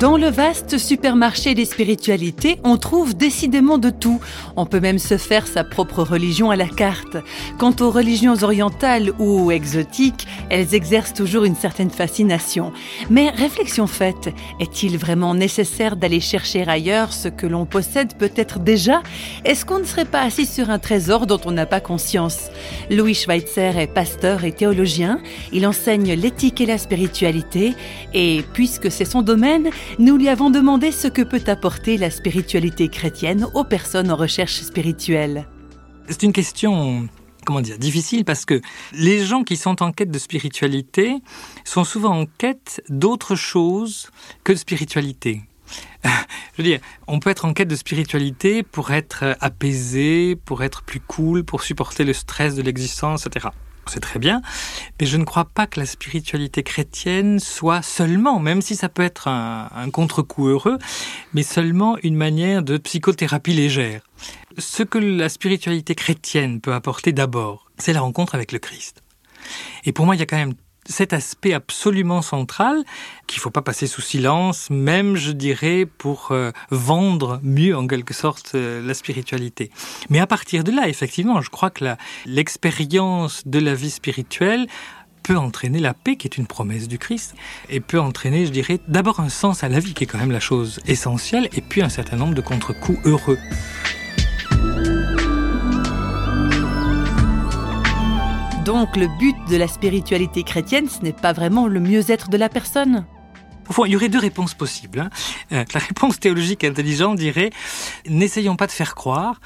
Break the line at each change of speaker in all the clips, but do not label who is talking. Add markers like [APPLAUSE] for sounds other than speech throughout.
Dans le vaste supermarché des spiritualités, on trouve décidément de tout. On peut même se faire sa propre religion à la carte. Quant aux religions orientales ou exotiques, elles exercent toujours une certaine fascination. Mais réflexion faite, est-il vraiment nécessaire d'aller chercher ailleurs ce que l'on possède peut-être déjà? Est-ce qu'on ne serait pas assis sur un trésor dont on n'a pas conscience? Louis Schweitzer est pasteur et théologien. Il enseigne l'éthique et la spiritualité. Et puisque c'est son domaine, nous lui avons demandé ce que peut apporter la spiritualité chrétienne aux personnes en recherche spirituelle.
C'est une question comment difficile parce que les gens qui sont en quête de spiritualité sont souvent en quête d'autre chose que de spiritualité. [LAUGHS] Je veux dire, on peut être en quête de spiritualité pour être apaisé, pour être plus cool, pour supporter le stress de l'existence, etc c'est très bien, mais je ne crois pas que la spiritualité chrétienne soit seulement, même si ça peut être un, contre-coup heureux, mais seulement une manière de psychothérapie légère. Ce que la spiritualité chrétienne peut apporter d'abord, c'est la rencontre avec le Christ. Et pour moi, il y a quand même cet aspect absolument central qu'il ne faut pas passer sous silence, même je dirais pour euh, vendre mieux en quelque sorte euh, la spiritualité. Mais à partir de là, effectivement, je crois que l'expérience de la vie spirituelle peut entraîner la paix qui est une promesse du Christ et peut entraîner, je dirais, d'abord un sens à la vie qui est quand même la chose essentielle et puis un certain nombre de contre-coups heureux.
Donc le but de la spiritualité chrétienne, ce n'est pas vraiment le mieux-être de la personne
il y aurait deux réponses possibles. Hein. Euh, la réponse théologique intelligente dirait n'essayons pas de faire croire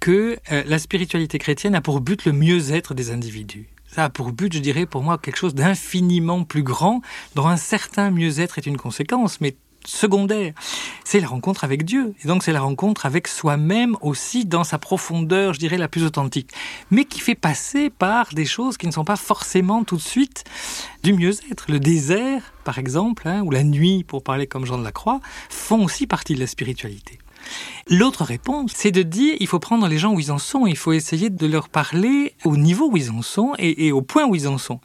que euh, la spiritualité chrétienne a pour but le mieux-être des individus. Ça a pour but, je dirais, pour moi, quelque chose d'infiniment plus grand, dont un certain mieux-être est une conséquence, mais secondaire. C'est la rencontre avec Dieu. Et donc c'est la rencontre avec soi-même aussi dans sa profondeur, je dirais, la plus authentique. Mais qui fait passer par des choses qui ne sont pas forcément tout de suite du mieux-être. Le désert, par exemple, hein, ou la nuit, pour parler comme Jean de la Croix, font aussi partie de la spiritualité. L'autre réponse, c'est de dire il faut prendre les gens où ils en sont, il faut essayer de leur parler au niveau où ils en sont et, et au point où ils en sont.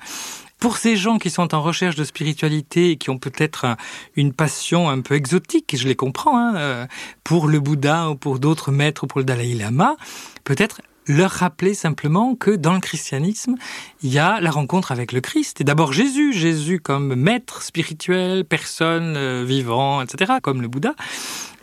Pour ces gens qui sont en recherche de spiritualité et qui ont peut-être une passion un peu exotique, et je les comprends, hein, euh, pour le Bouddha ou pour d'autres maîtres ou pour le Dalai Lama, peut-être leur rappeler simplement que dans le christianisme, il y a la rencontre avec le Christ. Et d'abord Jésus, Jésus comme maître spirituel, personne euh, vivant, etc., comme le Bouddha.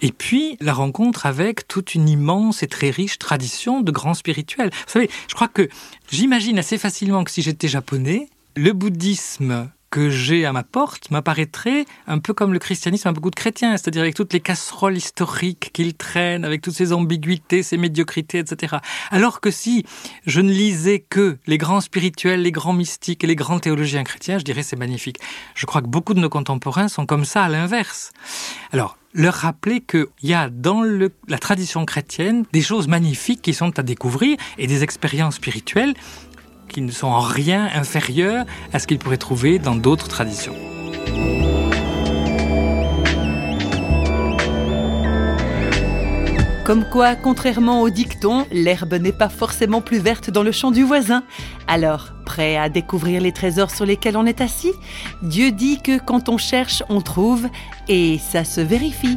Et puis la rencontre avec toute une immense et très riche tradition de grands spirituels. Vous savez, je crois que j'imagine assez facilement que si j'étais japonais, le bouddhisme que j'ai à ma porte m'apparaîtrait un peu comme le christianisme a beaucoup de chrétiens, c'est-à-dire avec toutes les casseroles historiques qu'il traîne, avec toutes ces ambiguïtés, ces médiocrités, etc. Alors que si je ne lisais que les grands spirituels, les grands mystiques et les grands théologiens chrétiens, je dirais c'est magnifique. Je crois que beaucoup de nos contemporains sont comme ça à l'inverse. Alors, leur rappeler qu'il y a dans la tradition chrétienne des choses magnifiques qui sont à découvrir et des expériences spirituelles qui ne sont en rien inférieurs à ce qu'ils pourraient trouver dans d'autres traditions.
Comme quoi, contrairement au dicton, l'herbe n'est pas forcément plus verte dans le champ du voisin. Alors, prêt à découvrir les trésors sur lesquels on est assis Dieu dit que quand on cherche, on trouve, et ça se vérifie.